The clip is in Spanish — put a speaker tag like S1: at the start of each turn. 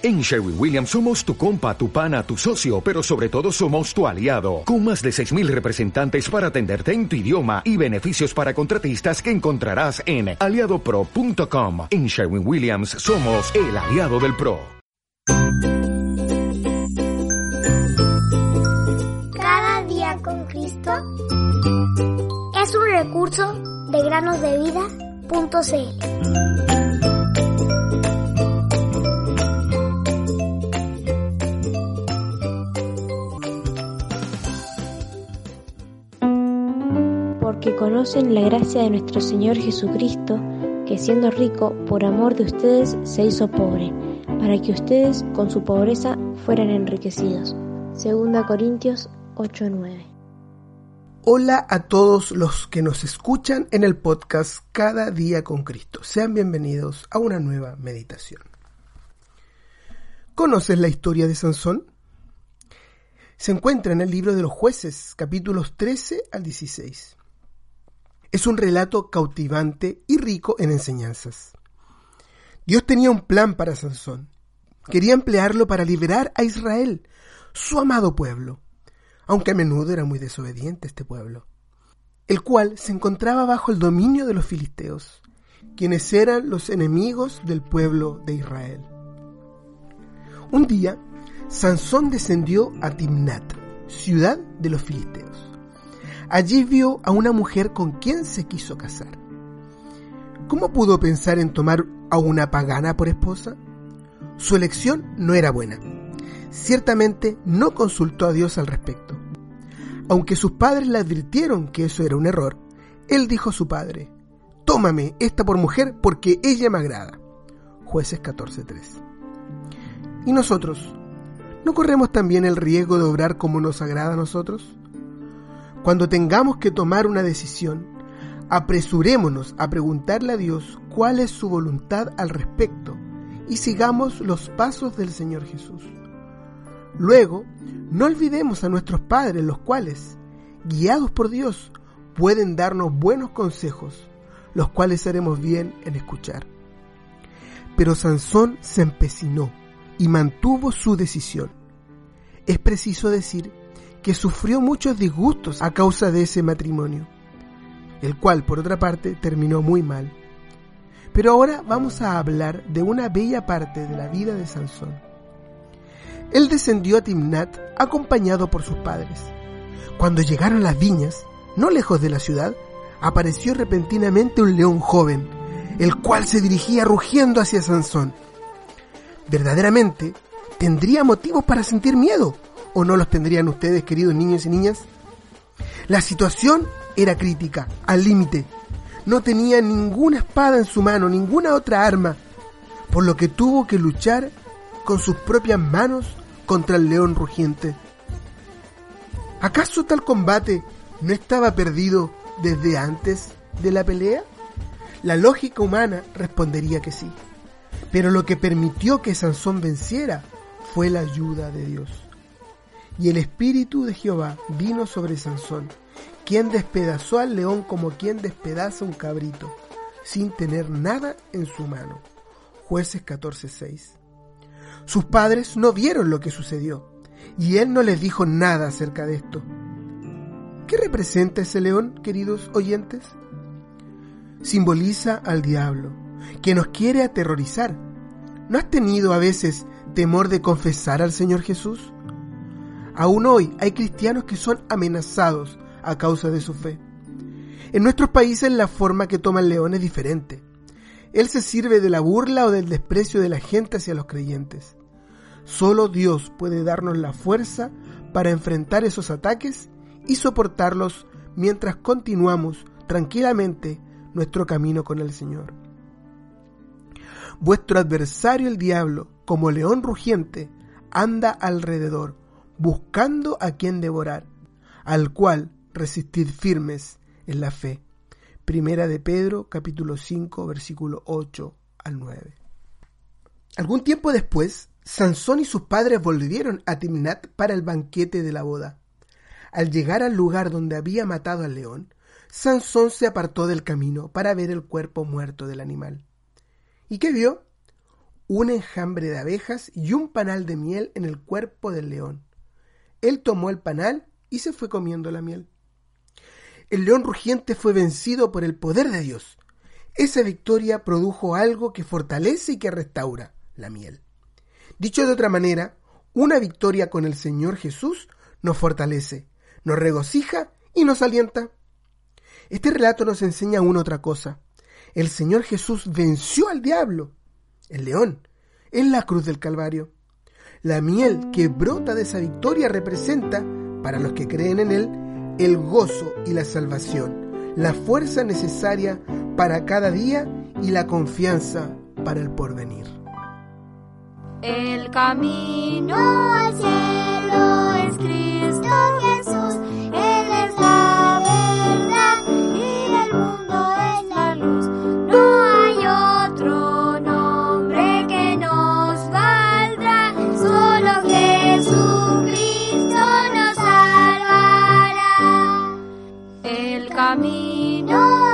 S1: En Sherwin Williams somos tu compa, tu pana, tu socio, pero sobre todo somos tu aliado, con más de 6.000 representantes para atenderte en tu idioma y beneficios para contratistas que encontrarás en aliadopro.com. En Sherwin Williams somos el aliado del PRO.
S2: Cada día con Cristo es un recurso de granosdevida.cl.
S3: porque conocen la gracia de nuestro Señor Jesucristo, que siendo rico, por amor de ustedes se hizo pobre, para que ustedes con su pobreza fueran enriquecidos. Segunda Corintios 8:9.
S4: Hola a todos los que nos escuchan en el podcast Cada día con Cristo. Sean bienvenidos a una nueva meditación. ¿Conoces la historia de Sansón? Se encuentra en el libro de los jueces, capítulos 13 al 16. Es un relato cautivante y rico en enseñanzas. Dios tenía un plan para Sansón. Quería emplearlo para liberar a Israel, su amado pueblo, aunque a menudo era muy desobediente este pueblo, el cual se encontraba bajo el dominio de los filisteos, quienes eran los enemigos del pueblo de Israel. Un día, Sansón descendió a Timnat, ciudad de los filisteos. Allí vio a una mujer con quien se quiso casar. ¿Cómo pudo pensar en tomar a una pagana por esposa? Su elección no era buena. Ciertamente no consultó a Dios al respecto. Aunque sus padres le advirtieron que eso era un error, él dijo a su padre, Tómame esta por mujer porque ella me agrada. Jueces 14.3. ¿Y nosotros? ¿No corremos también el riesgo de obrar como nos agrada a nosotros? Cuando tengamos que tomar una decisión, apresurémonos a preguntarle a Dios cuál es su voluntad al respecto y sigamos los pasos del Señor Jesús. Luego, no olvidemos a nuestros padres, los cuales, guiados por Dios, pueden darnos buenos consejos, los cuales haremos bien en escuchar. Pero Sansón se empecinó y mantuvo su decisión. Es preciso decir que sufrió muchos disgustos a causa de ese matrimonio, el cual por otra parte terminó muy mal. Pero ahora vamos a hablar de una bella parte de la vida de Sansón. Él descendió a Timnat acompañado por sus padres. Cuando llegaron las viñas, no lejos de la ciudad, apareció repentinamente un león joven, el cual se dirigía rugiendo hacia Sansón. Verdaderamente, ¿tendría motivos para sentir miedo? ¿O no los tendrían ustedes, queridos niños y niñas? La situación era crítica, al límite. No tenía ninguna espada en su mano, ninguna otra arma, por lo que tuvo que luchar con sus propias manos contra el león rugiente. ¿Acaso tal combate no estaba perdido desde antes de la pelea? La lógica humana respondería que sí. Pero lo que permitió que Sansón venciera fue la ayuda de Dios. Y el espíritu de Jehová vino sobre Sansón, quien despedazó al león como quien despedaza un cabrito, sin tener nada en su mano. Jueces 14:6. Sus padres no vieron lo que sucedió, y él no les dijo nada acerca de esto. ¿Qué representa ese león, queridos oyentes? Simboliza al diablo, que nos quiere aterrorizar. ¿No has tenido a veces temor de confesar al Señor Jesús? Aún hoy hay cristianos que son amenazados a causa de su fe. En nuestros países la forma que toma el león es diferente. Él se sirve de la burla o del desprecio de la gente hacia los creyentes. Solo Dios puede darnos la fuerza para enfrentar esos ataques y soportarlos mientras continuamos tranquilamente nuestro camino con el Señor. Vuestro adversario el diablo, como león rugiente, anda alrededor, buscando a quien devorar, al cual resistid firmes en la fe. Primera de Pedro, capítulo 5, versículo 8 al 9. Algún tiempo después, Sansón y sus padres volvieron a Timnat para el banquete de la boda. Al llegar al lugar donde había matado al león, Sansón se apartó del camino para ver el cuerpo muerto del animal. ¿Y qué vio? un enjambre de abejas y un panal de miel en el cuerpo del león. Él tomó el panal y se fue comiendo la miel. El león rugiente fue vencido por el poder de Dios. Esa victoria produjo algo que fortalece y que restaura la miel. Dicho de otra manera, una victoria con el Señor Jesús nos fortalece, nos regocija y nos alienta. Este relato nos enseña una otra cosa. El Señor Jesús venció al diablo, el león, en la cruz del Calvario. La miel que brota de esa victoria representa, para los que creen en Él, el gozo y la salvación, la fuerza necesaria para cada día y la confianza para el porvenir.
S5: El camino al cielo nos salvará. El camino